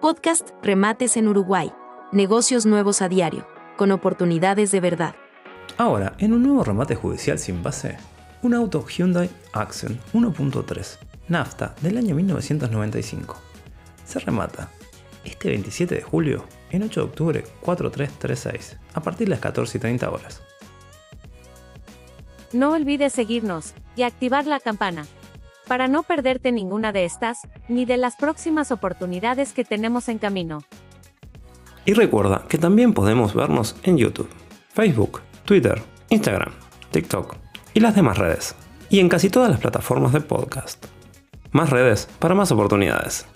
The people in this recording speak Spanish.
Podcast Remates en Uruguay. Negocios nuevos a diario, con oportunidades de verdad. Ahora, en un nuevo remate judicial sin base, un auto Hyundai Accent 1.3 Nafta del año 1995 se remata este 27 de julio en 8 de octubre 4336 a partir de las 14 y 30 horas. No olvides seguirnos y activar la campana para no perderte ninguna de estas, ni de las próximas oportunidades que tenemos en camino. Y recuerda que también podemos vernos en YouTube, Facebook, Twitter, Instagram, TikTok y las demás redes. Y en casi todas las plataformas de podcast. Más redes para más oportunidades.